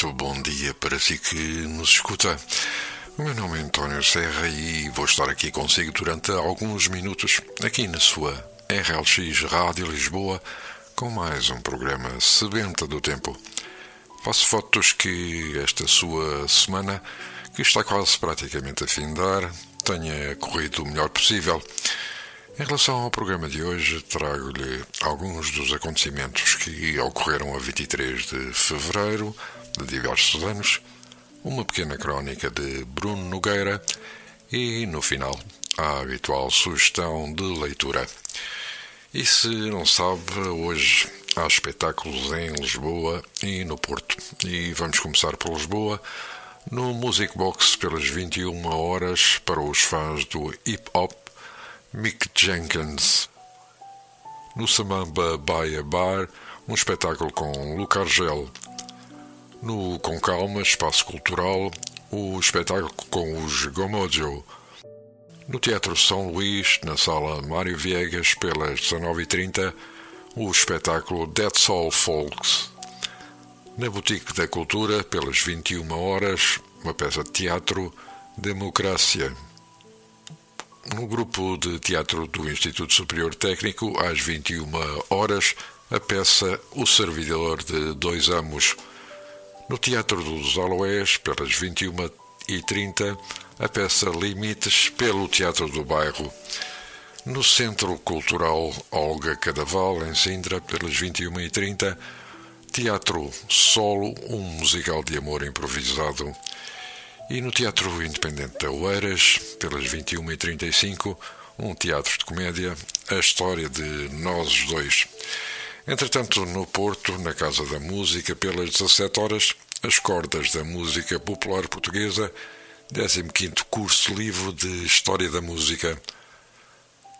Muito bom dia para si que nos escuta. O meu nome é António Serra e vou estar aqui consigo durante alguns minutos, aqui na sua RLX Rádio Lisboa, com mais um programa Sebenta do Tempo. Faço fotos que esta sua semana, que está quase praticamente a findar, tenha corrido o melhor possível. Em relação ao programa de hoje, trago-lhe alguns dos acontecimentos que ocorreram a 23 de fevereiro de diversos anos, uma pequena crónica de Bruno Nogueira e, no final, a habitual sugestão de leitura. E se não sabe, hoje há espetáculos em Lisboa e no Porto. E vamos começar por Lisboa, no Music Box pelas 21 horas para os fãs do hip hop Mick Jenkins. No Samamba Baia Bar, um espetáculo com Luca Argel. No Com Calma, Espaço Cultural, o espetáculo com os Gomojo. No Teatro São Luís, na Sala Mário Viegas, pelas 19h30, o espetáculo Dead Soul Folks. Na Boutique da Cultura, pelas 21 horas, uma peça de teatro, Democracia no grupo de teatro do Instituto Superior Técnico, às 21 horas, a peça O Servidor de Dois Amos. No Teatro dos Aloés, pelas 21h30, a peça Limites pelo Teatro do Bairro. No Centro Cultural Olga Cadaval, em Sintra, pelas 21h30, Teatro Solo, um musical de amor improvisado. E no Teatro Independente de Oeiras, pelas 21h35, um teatro de comédia, a história de Nós Dois. Entretanto, no Porto, na Casa da Música, pelas 17 horas, as cordas da música popular portuguesa, 15º curso livre de História da Música.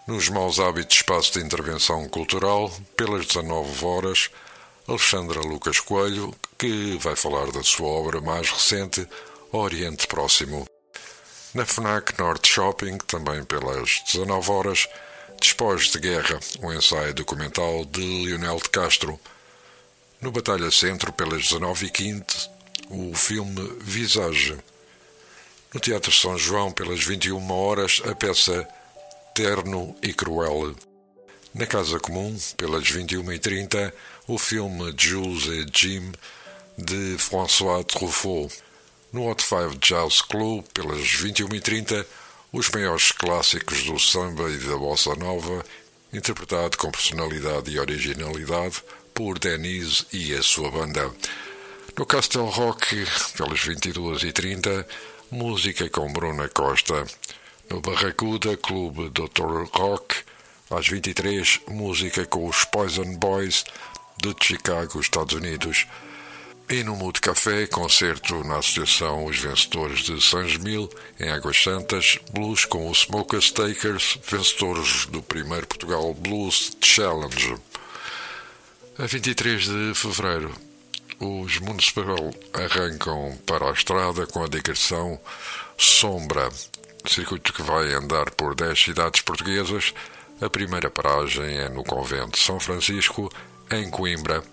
Nos Maus Hábitos Espaço de Intervenção Cultural, pelas 19 horas, Alexandra Lucas Coelho, que vai falar da sua obra mais recente, Oriente Próximo. Na FNAC Norte Shopping, também pelas 19 horas, Despojos de Guerra, um ensaio documental de Leonel de Castro. No Batalha Centro, pelas 19h15, o filme Visage. No Teatro São João, pelas 21 horas, a peça Terno e Cruel. Na Casa Comum, pelas 21h30, o filme Jules et Jim, de François Truffaut. No Hot 5 Jazz Club, pelas 21h30, os maiores clássicos do samba e da bossa nova, interpretado com personalidade e originalidade por Denise e a sua banda. No Castle Rock, pelas 22h30, música com Bruna Costa. No Barracuda Clube Dr. Rock, às 23 música com os Poison Boys de Chicago, Estados Unidos. E no Mood Café, concerto na Associação Os Vencedores de Mil em Águas Santas, blues com os Smokers Takers, vencedores do primeiro Portugal Blues Challenge. A 23 de fevereiro, os Municipal arrancam para a estrada com a digressão Sombra, circuito que vai andar por 10 cidades portuguesas. A primeira paragem é no Convento de São Francisco, em Coimbra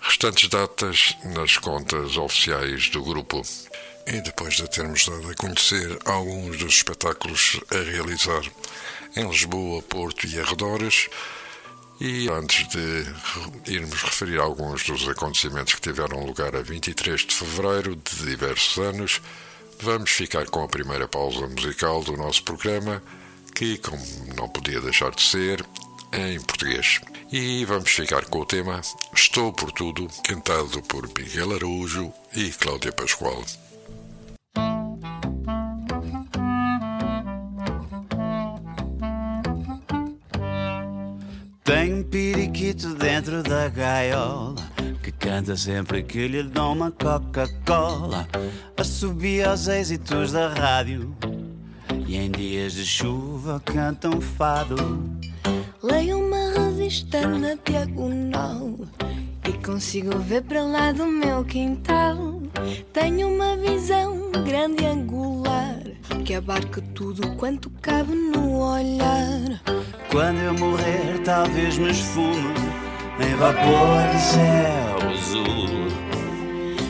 Restantes datas nas contas oficiais do grupo. E depois de termos dado a conhecer alguns dos espetáculos a realizar em Lisboa, Porto e arredores, e antes de irmos referir alguns dos acontecimentos que tiveram lugar a 23 de fevereiro de diversos anos, vamos ficar com a primeira pausa musical do nosso programa, que, como não podia deixar de ser, em português. E vamos ficar com o tema Estou por Tudo, cantado por Miguel Araújo e Cláudia Pascoal. Tem um periquito dentro da gaiola que canta sempre que lhe dão uma Coca-Cola. Assobia aos êxitos da rádio e em dias de chuva canta um fado. Leio uma revista na diagonal e consigo ver para lá do meu quintal. Tenho uma visão grande e angular que abarca tudo quanto cabe no olhar. Quando eu morrer, talvez me esfume em vapor de céu azul.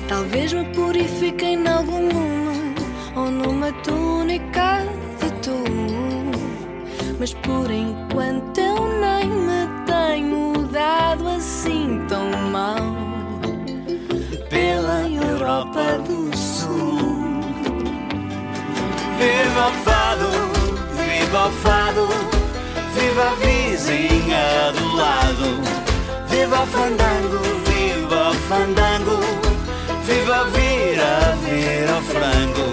Talvez me purifiquem em algum lume ou numa túnica de tu. Mas por enquanto viva o fado, viva a vizinha do lado. Viva o fandango, viva o fandango, viva vira, vira o frango.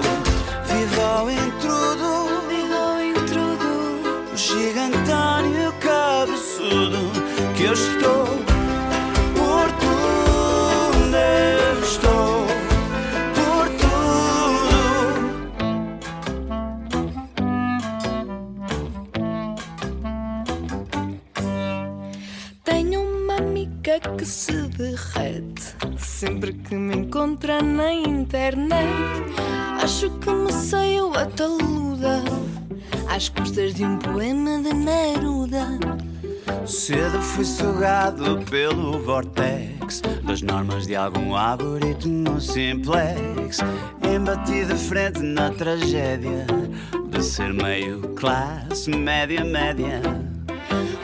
Viva o intrudo, Viva o intrudo, o gigantânio cabeçudo que eu estou sempre que me encontra na internet. Acho que me saiu a taluda às custas de um poema de Neruda. Cedo fui sugado pelo vortex das normas de algum algoritmo simplex. Embati de frente na tragédia de ser meio classe média média.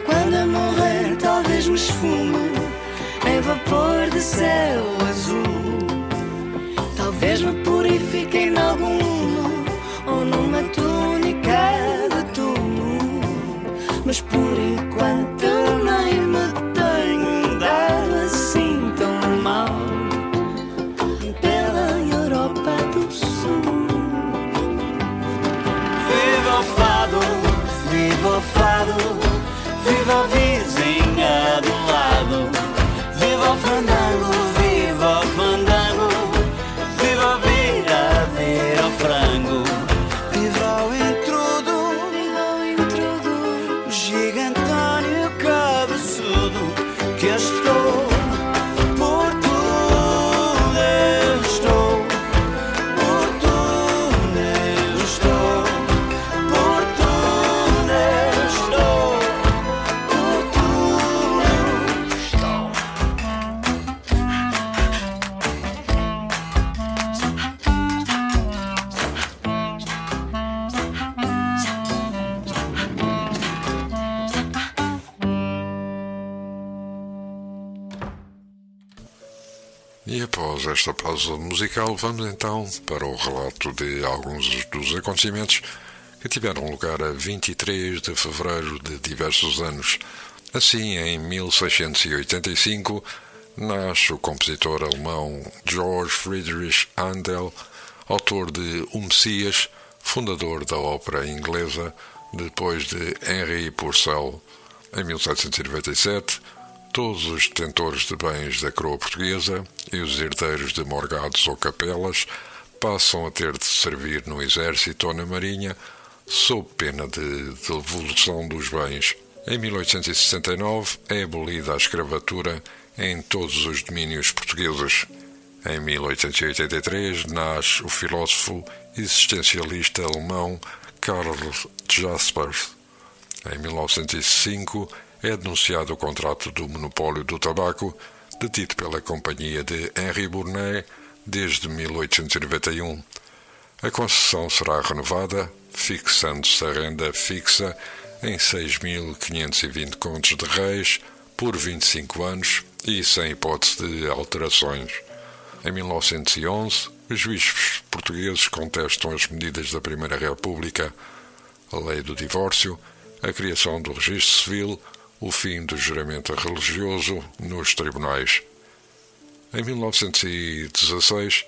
Quando eu morrer, talvez me esfume em vapor de céu. Talvez musical, vamos então para o relato de alguns dos acontecimentos que tiveram lugar a 23 de fevereiro de diversos anos. Assim, em 1685, nasce o compositor alemão George Friedrich Handel, autor de O Messias, fundador da ópera inglesa, depois de Henri Purcell. Em 1797, todos os detentores de bens da coroa portuguesa e os herdeiros de morgados ou capelas passam a ter de servir no exército ou na marinha sob pena de devolução dos bens. Em 1869 é abolida a escravatura em todos os domínios portugueses. Em 1883 nasce o filósofo existencialista alemão Karl Jaspers. Em 1905 é denunciado o contrato do monopólio do tabaco, detido pela companhia de Henri Bournet desde 1891. A concessão será renovada, fixando-se a renda fixa em 6.520 contos de reis por 25 anos e sem hipótese de alterações. Em 1911, os bispos portugueses contestam as medidas da Primeira República, a lei do divórcio, a criação do registro civil, o fim do juramento religioso nos tribunais. Em 1916,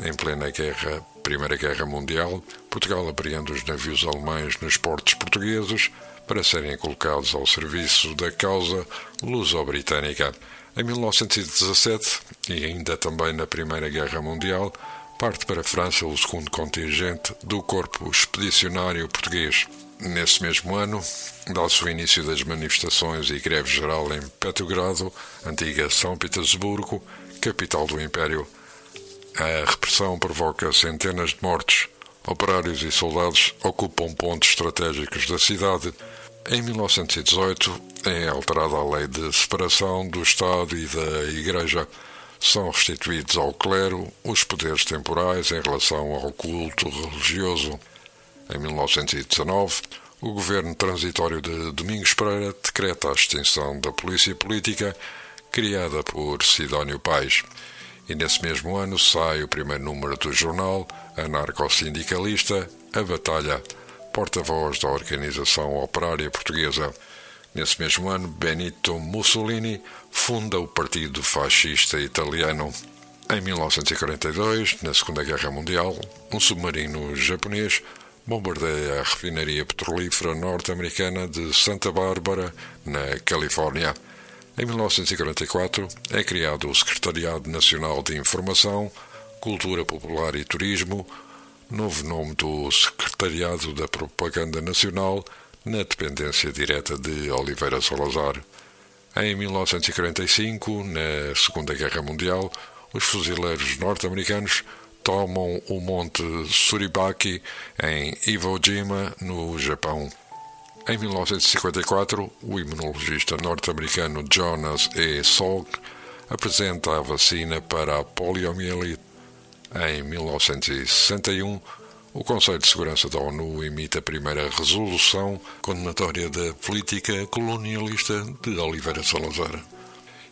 em plena guerra, Primeira Guerra Mundial, Portugal apreende os navios alemães nos portos portugueses, para serem colocados ao serviço da causa luso-britânica. Em 1917, e ainda também na Primeira Guerra Mundial, parte para a França o segundo contingente do Corpo Expedicionário Português. Nesse mesmo ano, dá-se o início das manifestações e greve geral em Petrogrado, antiga São Petersburgo, capital do Império. A repressão provoca centenas de mortes. Operários e soldados ocupam pontos estratégicos da cidade. Em 1918 é alterada a lei de separação do Estado e da Igreja. São restituídos ao clero os poderes temporais em relação ao culto religioso. Em 1919, o governo transitório de Domingos Pereira decreta a extinção da polícia política criada por Sidónio Pais. E nesse mesmo ano sai o primeiro número do jornal anarco-sindicalista A Batalha, porta-voz da Organização Operária Portuguesa. Nesse mesmo ano, Benito Mussolini funda o Partido Fascista Italiano. Em 1942, na Segunda Guerra Mundial, um submarino japonês bombardeia a refinaria petrolífera norte-americana de Santa Bárbara, na Califórnia. Em 1944 é criado o Secretariado Nacional de Informação, Cultura Popular e Turismo, novo nome do Secretariado da Propaganda Nacional, na dependência direta de Oliveira Salazar. Em 1945, na Segunda Guerra Mundial, os fuzileiros norte-americanos tomam o Monte Suribaki em Iwo Jima, no Japão. Em 1954, o imunologista norte-americano Jonas E. Salk apresenta a vacina para a poliomielite. Em 1961, o Conselho de Segurança da ONU emite a primeira resolução condenatória da política colonialista de Oliveira Salazar.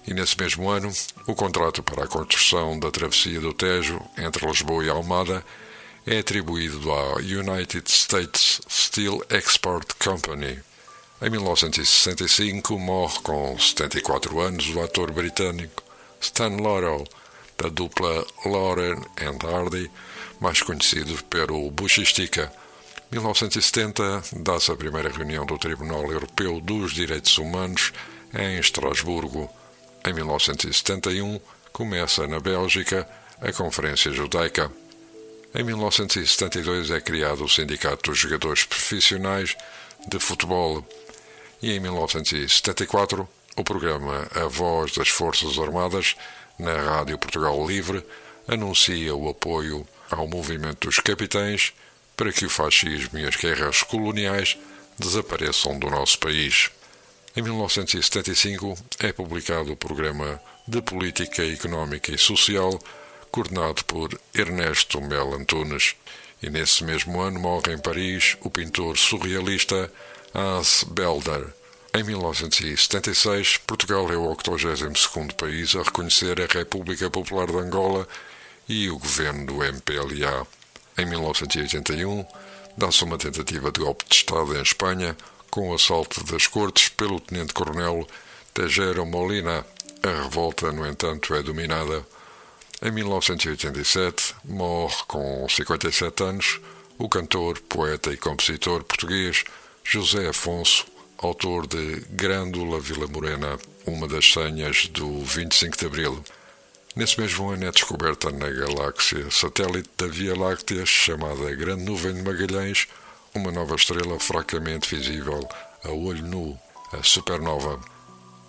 E nesse mesmo ano, o contrato para a construção da travessia do Tejo entre Lisboa e Almada é atribuído à United States Steel Export Company. Em 1965 morre com 74 anos o ator britânico Stan Laurel, da dupla Lauren and Hardy, mais conhecido pelo Buchistica. 1970 dá-se a primeira reunião do Tribunal Europeu dos Direitos Humanos em Estrasburgo. Em 1971, começa na Bélgica a Conferência Judaica. Em 1972 é criado o Sindicato dos Jogadores Profissionais de Futebol e em 1974 o programa A Voz das Forças Armadas na Rádio Portugal Livre anuncia o apoio ao movimento dos capitães para que o fascismo e as guerras coloniais desapareçam do nosso país. Em 1975 é publicado o Programa de Política Económica e Social, coordenado por Ernesto Mel Antunes. E nesse mesmo ano morre em Paris o pintor surrealista Hans Belder. Em 1976, Portugal é o 82º país a reconhecer a República Popular de Angola e o governo do MPLA. Em 1981, dá-se uma tentativa de golpe de Estado em Espanha, com o assalto das cortes pelo tenente-coronel Tejero Molina. A revolta, no entanto, é dominada. Em 1987, morre com 57 anos o cantor, poeta e compositor português José Afonso, autor de Grândola Vila Morena, uma das senhas do 25 de Abril. Nesse mesmo ano é descoberta na galáxia satélite da Via Láctea, chamada Grande Nuvem de Magalhães, uma nova estrela fracamente visível a olho nu, a supernova.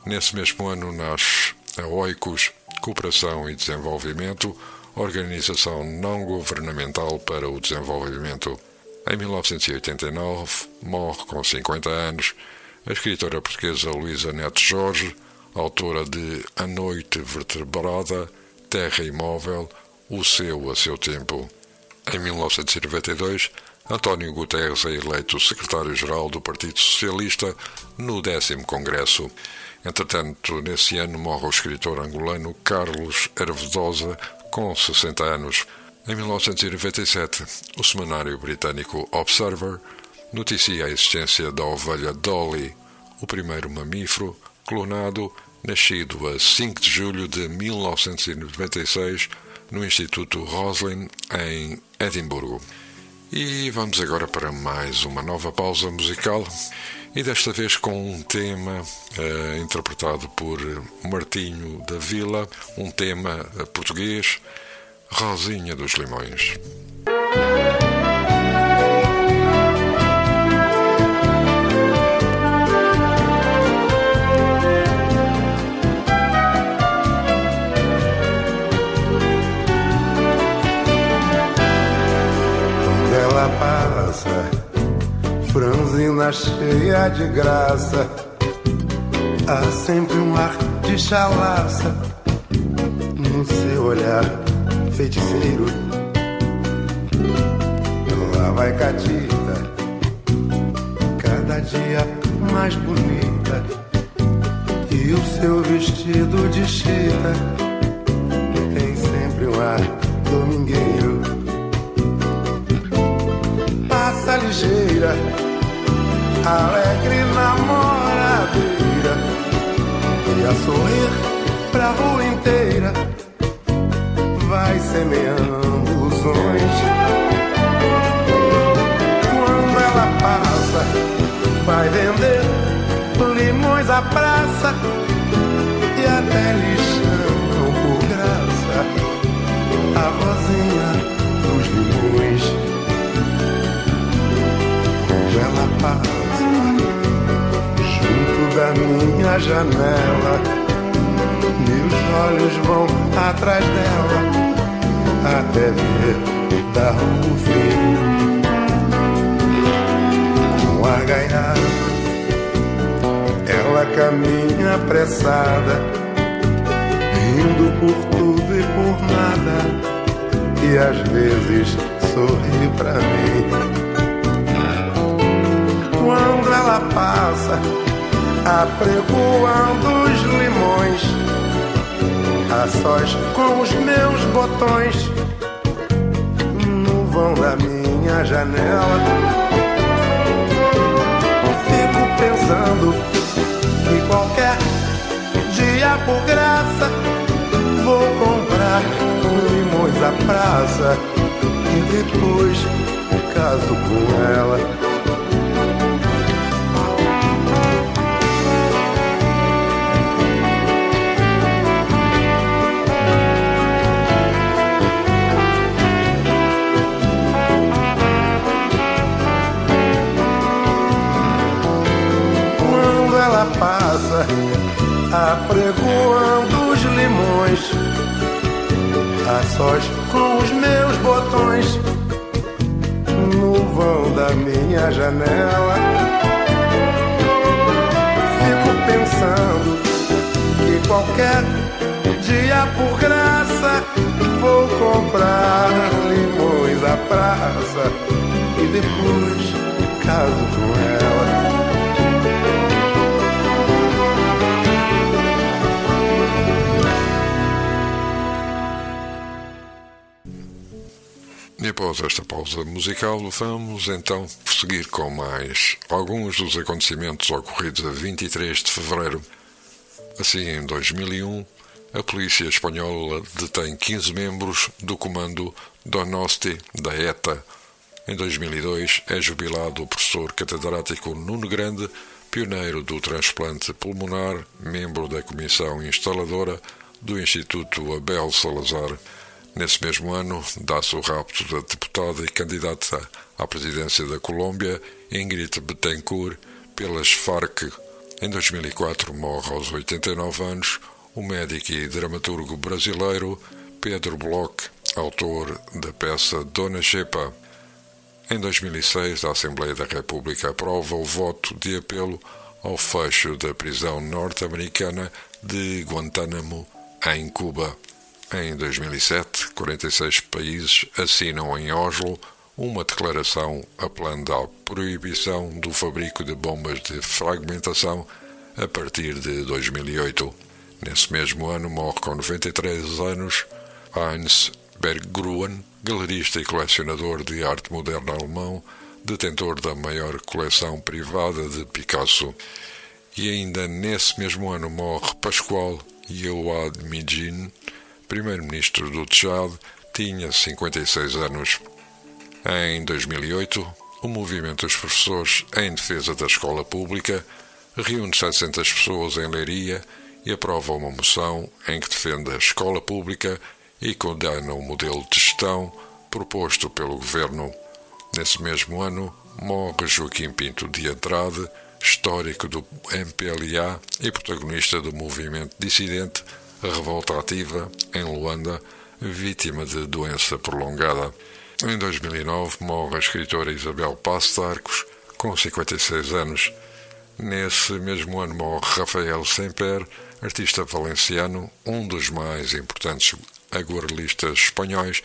Nesse mesmo ano nasce a OICUS, Cooperação e Desenvolvimento, organização não governamental para o desenvolvimento. Em 1989, morre com 50 anos a escritora portuguesa Luísa Neto Jorge, autora de A Noite Vertebrada, Terra Imóvel, O Seu a Seu Tempo. Em 1992, António Guterres é eleito secretário-geral do Partido Socialista no décimo Congresso. Entretanto, nesse ano morre o escritor angolano Carlos Hervedosa, com 60 anos. Em 1997, o semanário britânico Observer noticia a existência da ovelha Dolly, o primeiro mamífero clonado nascido a 5 de julho de 1996 no Instituto Roslin, em Edimburgo. E vamos agora para mais uma nova pausa musical e desta vez com um tema uh, interpretado por Martinho da Vila, um tema uh, português, Rosinha dos Limões. Passa franzina cheia de graça. Há sempre um ar de chalaça no seu olhar feiticeiro. Lá vai Catita, cada dia mais bonita. E o seu vestido de chita tem sempre um ar domingueiro. Ligeira alegre namoradeira e a sorrir pra rua inteira vai semeando sonhos. Quando ela passa, vai vender limões à praça e até lhe chamam por graça a vozinha dos limões. Ela passa da minha janela. Meus olhos vão atrás dela até ver dar o fim. Com a gaiada, ela caminha apressada, rindo por tudo e por nada. E às vezes sorri pra mim. Quando ela passa, apregoando os limões, a sós com os meus botões, no vão da minha janela. Fico pensando que qualquer dia por graça vou comprar limões à praça e depois caso com ela. Apregoando os limões a sós com os meus botões no vão da minha janela. Fico pensando que qualquer dia por graça vou comprar limões à praça e depois caso com ela. Após esta pausa musical, vamos então prosseguir com mais alguns dos acontecimentos ocorridos a 23 de fevereiro. Assim, em 2001, a polícia espanhola detém 15 membros do comando Donosti da ETA. Em 2002, é jubilado o professor catedrático Nuno Grande, pioneiro do transplante pulmonar, membro da comissão instaladora do Instituto Abel Salazar. Nesse mesmo ano, dá-se o rapto da deputada e candidata à presidência da Colômbia, Ingrid Betancourt, pelas Farc. Em 2004, morre aos 89 anos o médico e dramaturgo brasileiro Pedro Bloch, autor da peça Dona Chepa. Em 2006, a Assembleia da República aprova o voto de apelo ao fecho da prisão norte-americana de Guantánamo, em Cuba. Em 2007, 46 países assinam em Oslo uma declaração apelando à proibição do fabrico de bombas de fragmentação a partir de 2008. Nesse mesmo ano morre com 93 anos Heinz Berggruen, galerista e colecionador de arte moderna alemão, detentor da maior coleção privada de Picasso. E ainda nesse mesmo ano morre Pascoal Youad Mijin, primeiro-ministro do Tchad, tinha 56 anos. Em 2008, o movimento dos professores em defesa da escola pública reúne 700 pessoas em Leiria e aprova uma moção em que defende a escola pública e condena o modelo de gestão proposto pelo governo. Nesse mesmo ano, morre Joaquim Pinto de Andrade, histórico do MPLA e protagonista do movimento dissidente Revolta Ativa, em Luanda, vítima de doença prolongada. Em 2009 morre a escritora Isabel Passo Arcos, com 56 anos. Nesse mesmo ano morre Rafael Semper, artista valenciano, um dos mais importantes aguardelistas espanhóis,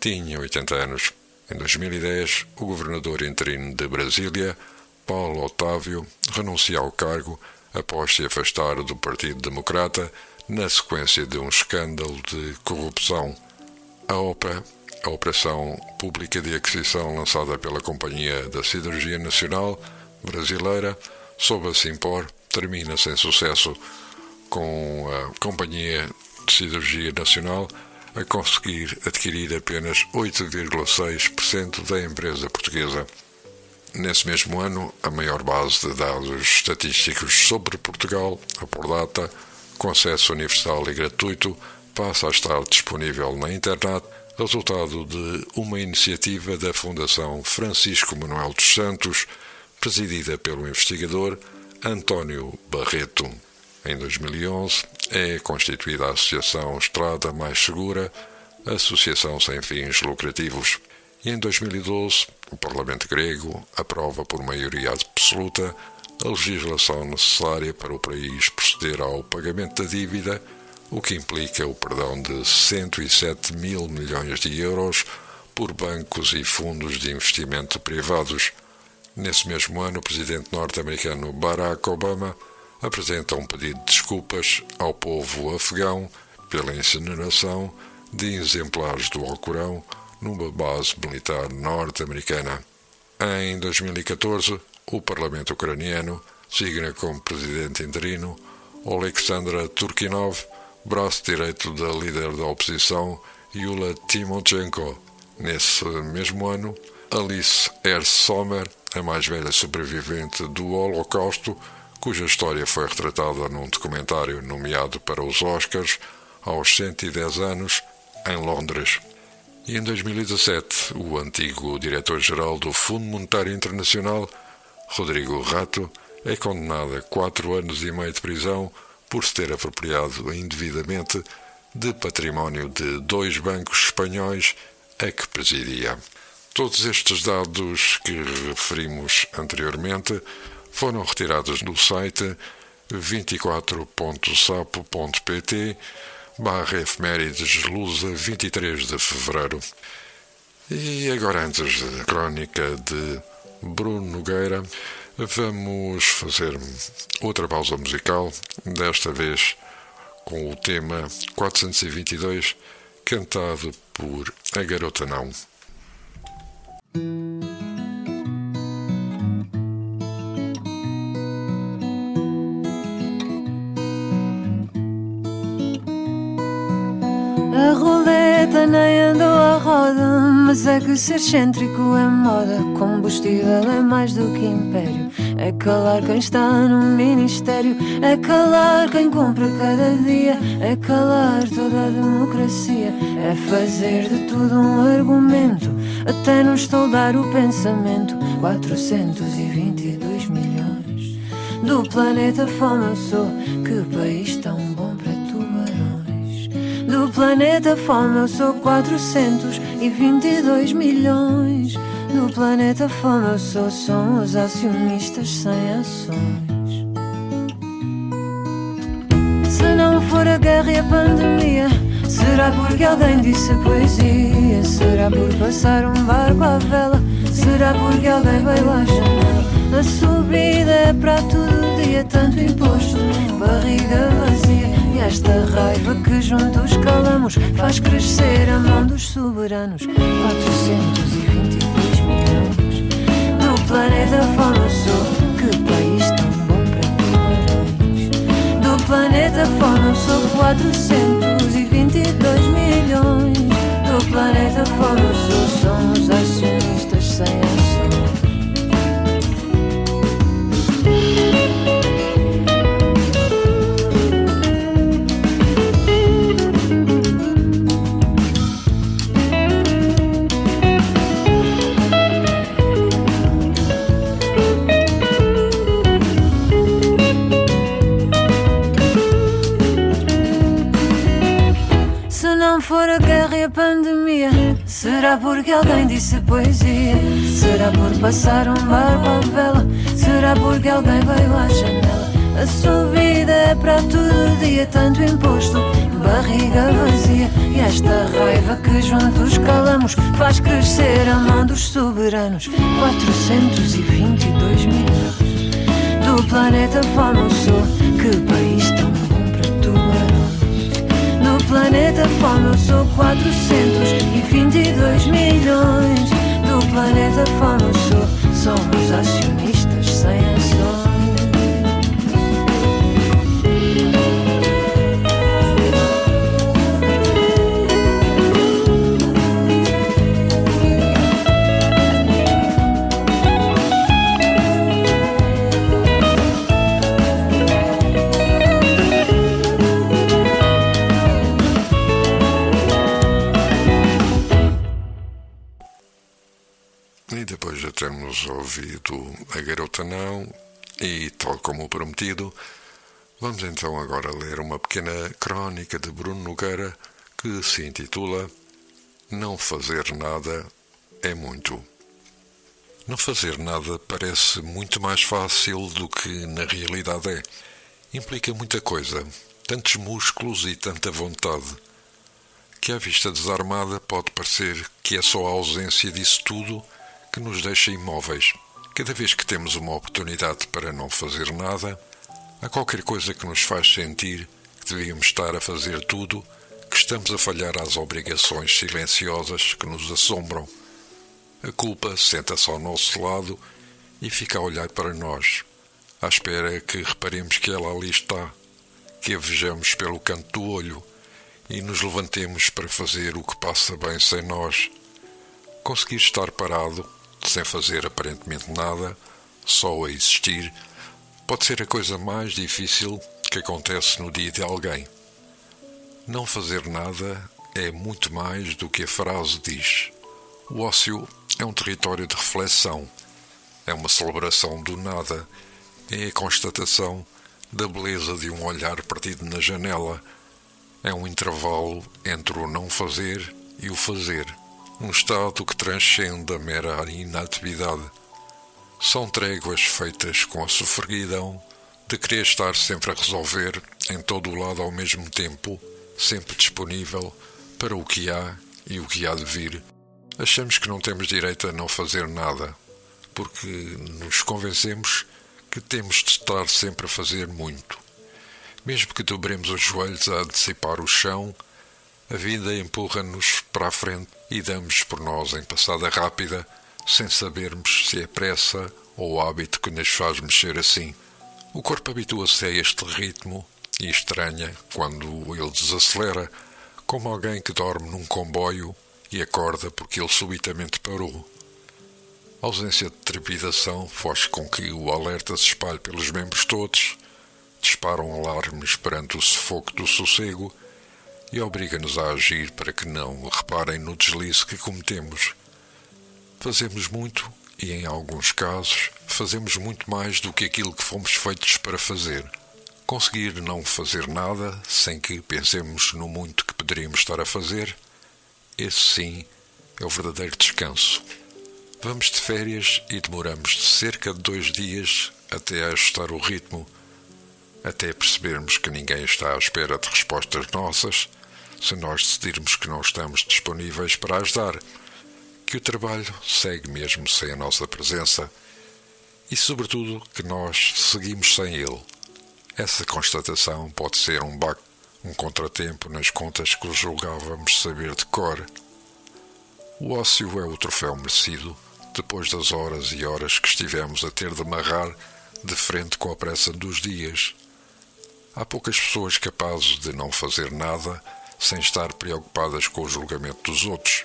tinha 80 anos. Em 2010, o governador interino de Brasília, Paulo Otávio, renuncia ao cargo após se afastar do Partido Democrata na sequência de um escândalo de corrupção. A OPA, a Operação Pública de Aquisição lançada pela Companhia da Siderurgia Nacional Brasileira, sob a Simpor, termina sem sucesso, com a Companhia de Siderurgia Nacional a conseguir adquirir apenas 8,6% da empresa portuguesa. Nesse mesmo ano, a maior base de dados estatísticos sobre Portugal, a Pordata, com acesso universal e gratuito, passa a estar disponível na internet, resultado de uma iniciativa da Fundação Francisco Manuel dos Santos, presidida pelo investigador António Barreto. Em 2011, é constituída a Associação Estrada Mais Segura, associação sem fins lucrativos. E em 2012, o Parlamento grego aprova por maioria absoluta a legislação necessária para o país proceder ao pagamento da dívida, o que implica o perdão de 107 mil milhões de euros por bancos e fundos de investimento privados. Nesse mesmo ano, o presidente norte-americano Barack Obama apresenta um pedido de desculpas ao povo afegão pela incineração de exemplares do Alcorão numa base militar norte-americana. Em 2014, o Parlamento ucraniano designa como presidente interino Alexandra Turkinov, braço direito da líder da oposição Yulia Timoshenko. Nesse mesmo ano, Alice R. Sommer, a mais velha sobrevivente do Holocausto, cuja história foi retratada num documentário nomeado para os Oscars aos 110 anos, em Londres. E em 2017, o antigo diretor-geral do Fundo Monetário Internacional, Rodrigo Rato, é condenado a quatro anos e meio de prisão por se ter apropriado indevidamente de património de dois bancos espanhóis a que presidia. Todos estes dados que referimos anteriormente foram retirados do site 24.sapo.pt barra efemérides lusa 23 de fevereiro. E agora antes da crónica de Bruno Nogueira, vamos fazer outra pausa musical, desta vez com o tema 422, cantado por A Garota Não. Mas é que ser excêntrico é moda. Combustível é mais do que império. É calar quem está no ministério, é calar quem compra cada dia, é calar toda a democracia, é fazer de tudo um argumento, até nos toldar o pensamento. 422 milhões do planeta fome eu sou, que país tão bom para do planeta fome eu sou 422 milhões. Do planeta fome eu sou, somos acionistas sem ações. Se não for a guerra e a pandemia, será porque alguém disse poesia? Será por passar um barco à vela? Será porque alguém veio à janela? A subida é para todo dia, tanto imposto, barriga vazia. E esta raiva que juntos calamos faz crescer a mão dos soberanos. 422 milhões do planeta fora sou. Que país tão bom para tubarões. Do planeta fora sou 422 milhões. Do planeta fora sou. Será porque alguém disse poesia? Será por passar um barco à vela? Será porque alguém veio à janela? A subida é para todo dia, tanto imposto, barriga vazia. E esta raiva que juntos calamos faz crescer a mão dos soberanos. 422 milhões do planeta Fome Sul. Que país planeta Fome eu sou 422 milhões. Do planeta Fome Sul. Somos acionistas termos ouvido A Garota Não e tal como prometido, vamos então agora ler uma pequena crónica de Bruno Nogueira que se intitula Não fazer nada é muito. Não fazer nada parece muito mais fácil do que na realidade é. Implica muita coisa, tantos músculos e tanta vontade, que à vista desarmada pode parecer que é só a ausência disso tudo que nos deixa imóveis. Cada vez que temos uma oportunidade para não fazer nada, há qualquer coisa que nos faz sentir que devíamos estar a fazer tudo, que estamos a falhar às obrigações silenciosas que nos assombram. A culpa senta-se ao nosso lado e fica a olhar para nós, à espera que reparemos que ela ali está, que a vejamos pelo canto do olho e nos levantemos para fazer o que passa bem sem nós. Conseguir estar parado sem fazer aparentemente nada, só a existir, pode ser a coisa mais difícil que acontece no dia de alguém. Não fazer nada é muito mais do que a frase diz. O ócio é um território de reflexão, é uma celebração do nada, é a constatação da beleza de um olhar partido na janela, é um intervalo entre o não fazer e o fazer um estado que transcende a mera inatividade. São tréguas feitas com a sofreguidão de querer estar sempre a resolver em todo o lado ao mesmo tempo, sempre disponível para o que há e o que há de vir. Achamos que não temos direito a não fazer nada, porque nos convencemos que temos de estar sempre a fazer muito. Mesmo que dobremos os joelhos a dissipar o chão, a vida empurra-nos para a frente e damos por nós em passada rápida, sem sabermos se é pressa ou hábito que nos faz mexer assim. O corpo habitua-se a este ritmo e estranha quando ele desacelera, como alguém que dorme num comboio e acorda porque ele subitamente parou. A ausência de trepidação faz com que o alerta se espalhe pelos membros todos, disparam alarmes perante o sufoco do sossego e obriga-nos a agir para que não reparem no deslize que cometemos. Fazemos muito e, em alguns casos, fazemos muito mais do que aquilo que fomos feitos para fazer. Conseguir não fazer nada sem que pensemos no muito que poderíamos estar a fazer, esse sim é o verdadeiro descanso. Vamos de férias e demoramos cerca de dois dias até ajustar o ritmo, até percebermos que ninguém está à espera de respostas nossas se nós decidirmos que não estamos disponíveis para ajudar, que o trabalho segue mesmo sem a nossa presença e, sobretudo, que nós seguimos sem ele. Essa constatação pode ser um baque, um contratempo nas contas que julgávamos saber de cor. O ócio é o troféu merecido depois das horas e horas que estivemos a ter de amarrar de frente com a pressa dos dias. Há poucas pessoas capazes de não fazer nada sem estar preocupadas com o julgamento dos outros,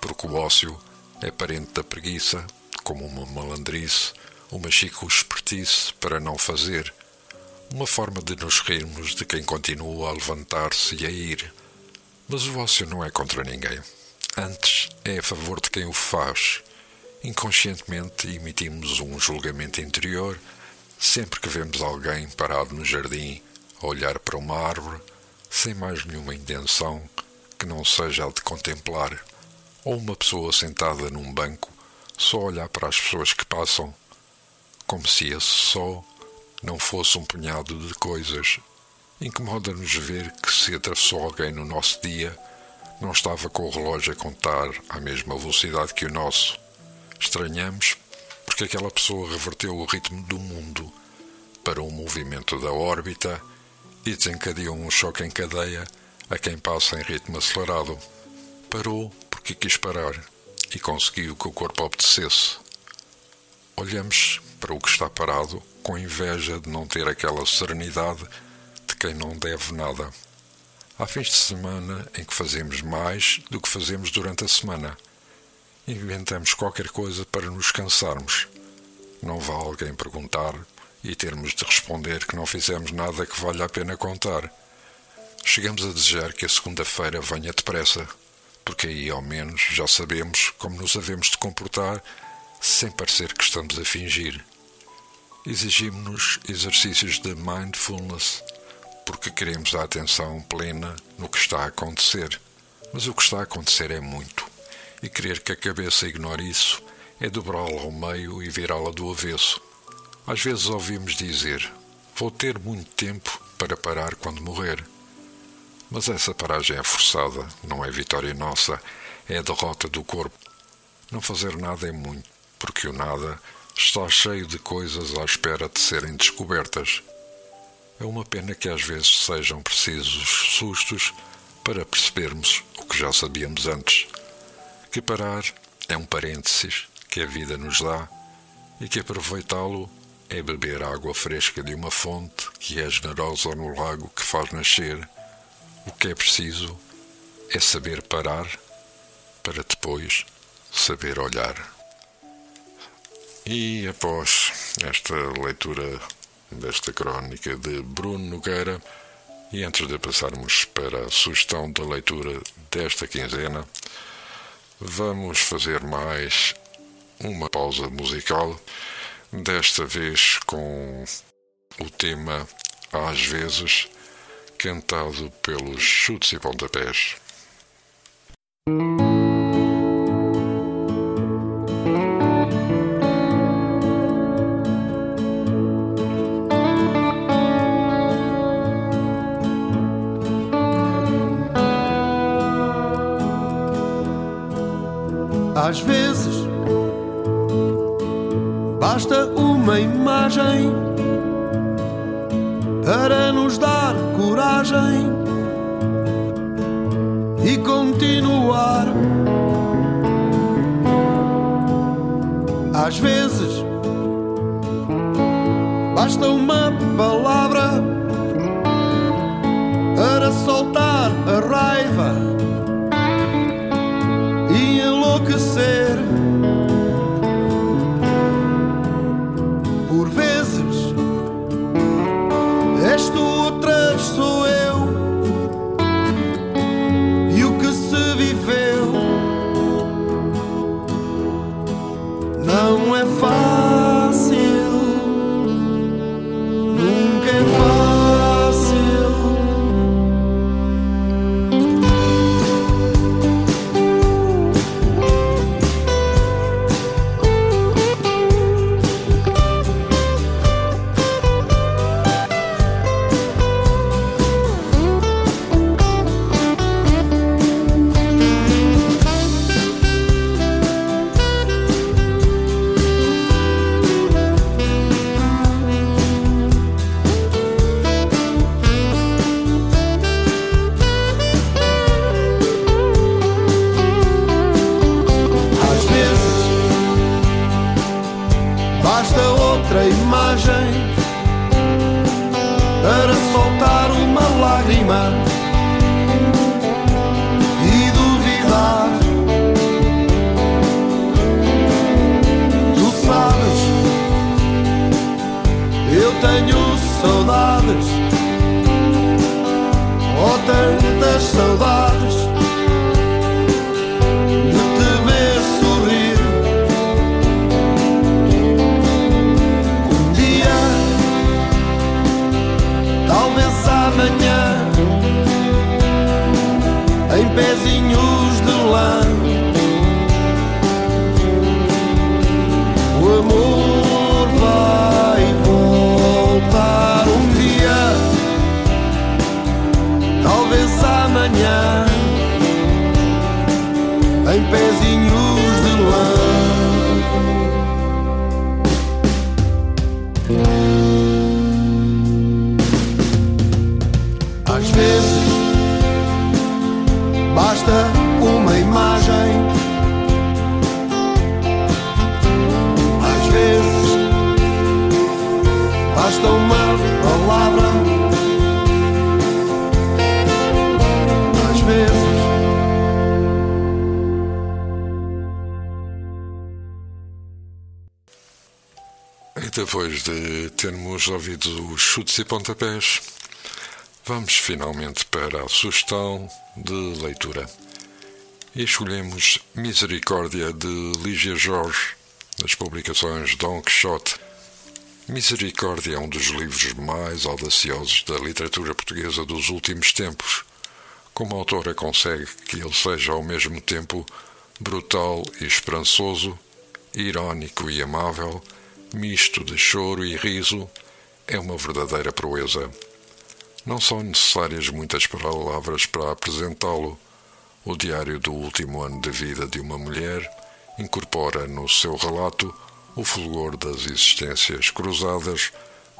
porque o ócio é parente da preguiça, como uma malandrice, uma chico espertice para não fazer, uma forma de nos rirmos de quem continua a levantar-se e a ir. Mas o ócio não é contra ninguém. Antes é a favor de quem o faz. Inconscientemente emitimos um julgamento interior sempre que vemos alguém parado no jardim a olhar para uma árvore sem mais nenhuma intenção que não seja a de contemplar, ou uma pessoa sentada num banco só olhar para as pessoas que passam, como se esse só não fosse um punhado de coisas. Incomoda-nos ver que se atravessou alguém no nosso dia, não estava com o relógio a contar à mesma velocidade que o nosso. Estranhamos porque aquela pessoa reverteu o ritmo do mundo para um movimento da órbita e desencadeou um choque em cadeia a quem passa em ritmo acelerado. Parou porque quis parar e conseguiu que o corpo obedecesse. Olhamos para o que está parado com inveja de não ter aquela serenidade de quem não deve nada. Há fins de semana em que fazemos mais do que fazemos durante a semana. Inventamos qualquer coisa para nos cansarmos. Não vá alguém perguntar e termos de responder que não fizemos nada que valha a pena contar. Chegamos a desejar que a segunda-feira venha depressa, porque aí ao menos já sabemos como nos havemos de comportar sem parecer que estamos a fingir. Exigimos-nos exercícios de mindfulness, porque queremos a atenção plena no que está a acontecer. Mas o que está a acontecer é muito, e querer que a cabeça ignore isso é dobrá-la ao meio e virá-la do avesso. Às vezes ouvimos dizer: Vou ter muito tempo para parar quando morrer. Mas essa paragem é forçada, não é vitória nossa, é a derrota do corpo. Não fazer nada é muito, porque o nada está cheio de coisas à espera de serem descobertas. É uma pena que às vezes sejam precisos sustos para percebermos o que já sabíamos antes. Que parar é um parênteses que a vida nos dá e que aproveitá-lo é beber água fresca de uma fonte que é generosa no lago que faz nascer. O que é preciso é saber parar para depois saber olhar. E após esta leitura desta crónica de Bruno Nogueira, e antes de passarmos para a sugestão da leitura desta quinzena, vamos fazer mais uma pausa musical desta vez com o tema Às vezes, cantado pelos chutes e pontapés. Às termos ouvido os chutes e pontapés, vamos finalmente para a sugestão de leitura. E escolhemos Misericórdia de Lígia Jorge, das publicações Dom Quixote. Misericórdia é um dos livros mais audaciosos da literatura portuguesa dos últimos tempos. Como a autora consegue que ele seja ao mesmo tempo brutal e esperançoso, irónico e amável, misto de choro e riso, é uma verdadeira proeza. Não são necessárias muitas palavras para apresentá-lo. O diário do último ano de vida de uma mulher incorpora no seu relato o fulgor das existências cruzadas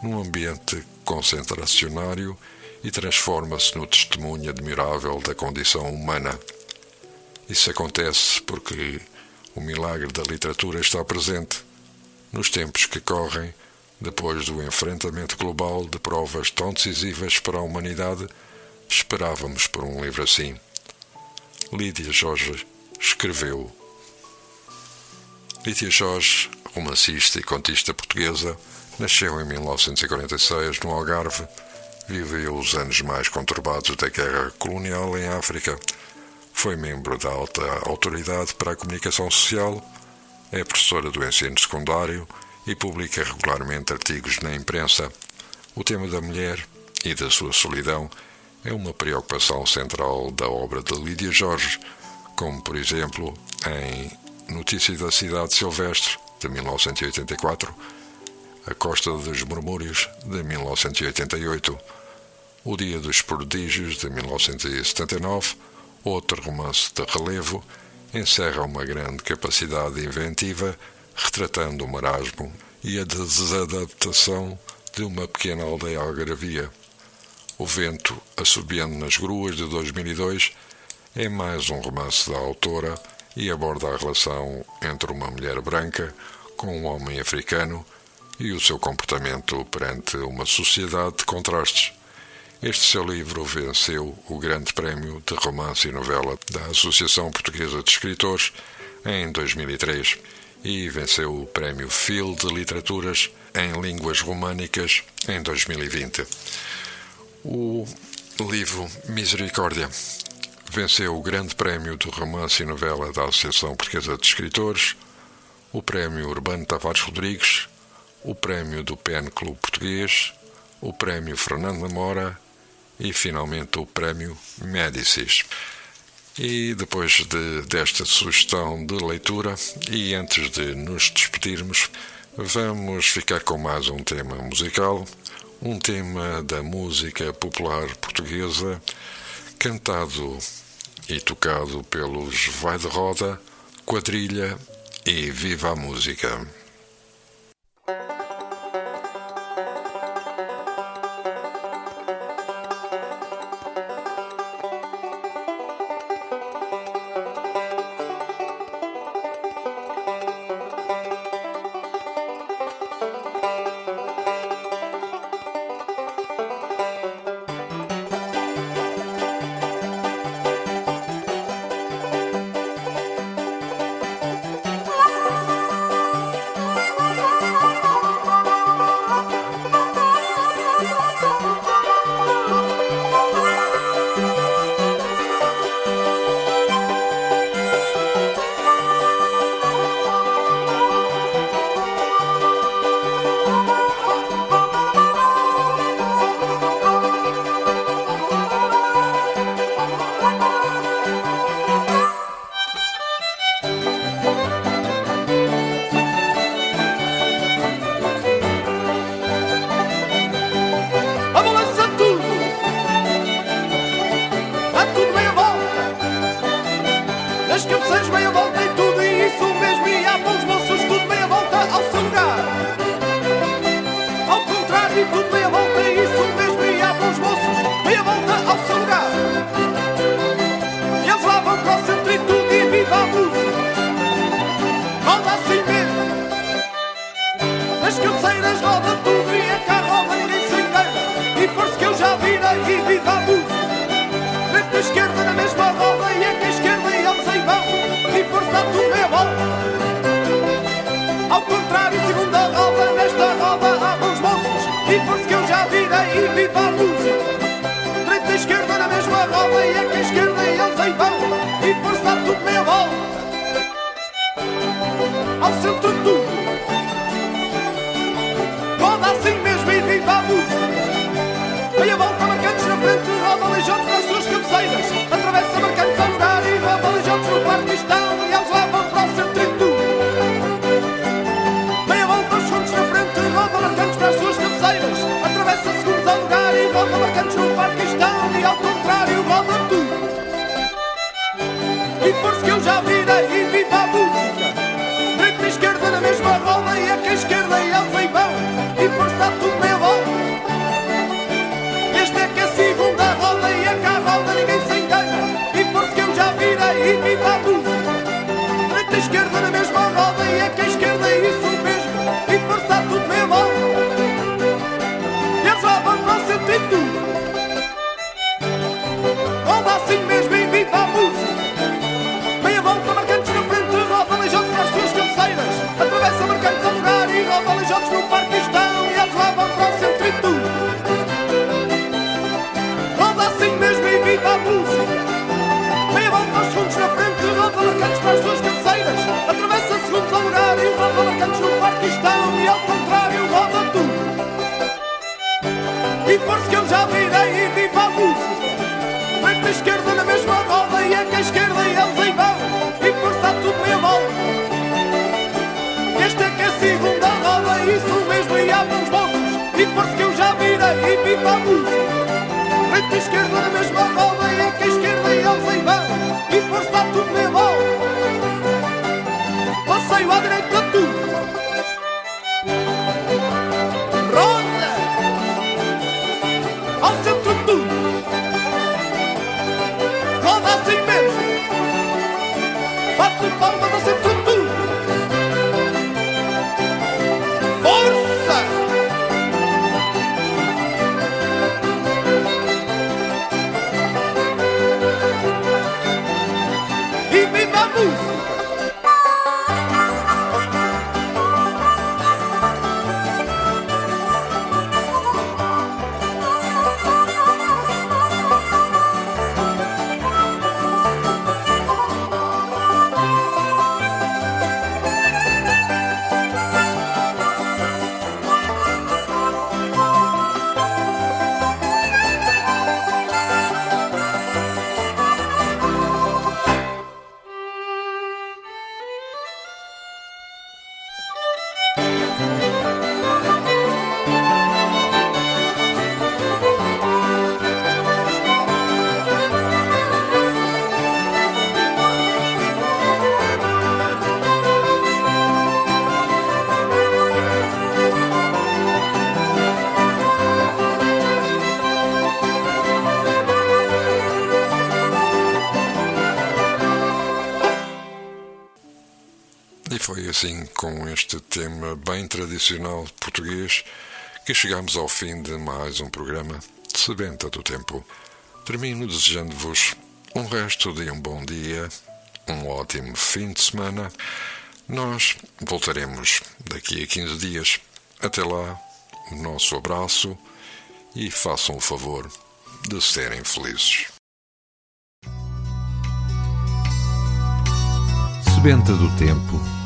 num ambiente concentracionário e transforma-se no testemunho admirável da condição humana. Isso acontece porque o milagre da literatura está presente nos tempos que correm, depois do enfrentamento global de provas tão decisivas para a humanidade, esperávamos por um livro assim. Lídia Jorge escreveu. Lídia Jorge, romancista e contista portuguesa, nasceu em 1946 no Algarve, viveu os anos mais conturbados da guerra colonial em África, foi membro da alta autoridade para a comunicação social, é professora do ensino secundário e publica regularmente artigos na imprensa. O tema da mulher e da sua solidão é uma preocupação central da obra de Lídia Jorge, como por exemplo em Notícia da Cidade Silvestre, de 1984, A Costa dos Murmúrios, de 1988, O Dia dos Prodígios, de 1979, outro romance de relevo, encerra uma grande capacidade inventiva, retratando o marasmo e a desadaptação de uma pequena aldeia algarvia. O Vento Assobiando nas Gruas, de 2002, é mais um romance da autora e aborda a relação entre uma mulher branca com um homem africano e o seu comportamento perante uma sociedade de contrastes. Este seu livro venceu o Grande Prémio de Romance e Novela da Associação Portuguesa de Escritores em 2003 e venceu o Prémio Phil de Literaturas em Línguas Românicas em 2020. O livro Misericórdia venceu o Grande Prémio de Romance e Novela da Associação Portuguesa de Escritores, o Prémio Urbano Tavares Rodrigues, o Prémio do PN Clube Português, o Prémio Fernando Namora e, finalmente, o Prémio Médicis. E depois de, desta sugestão de leitura, e antes de nos despedirmos, vamos ficar com mais um tema musical, um tema da música popular portuguesa, cantado e tocado pelos Vai de Roda, Quadrilha e Viva a Música. país. Frente esquerda na mesma roda e é que a esquerda e eles mão. E depois está tudo meu mal. Passeio à direita tudo. Ronda ao centro tudo. Roda assim mesmo. Bate palmas assim com este tema bem tradicional português que chegamos ao fim de mais um programa Sebenta do Tempo. Termino desejando-vos um resto de um bom dia, um ótimo fim de semana. Nós voltaremos daqui a 15 dias. Até lá, o nosso abraço e façam o favor de serem felizes. Sebenta do Tempo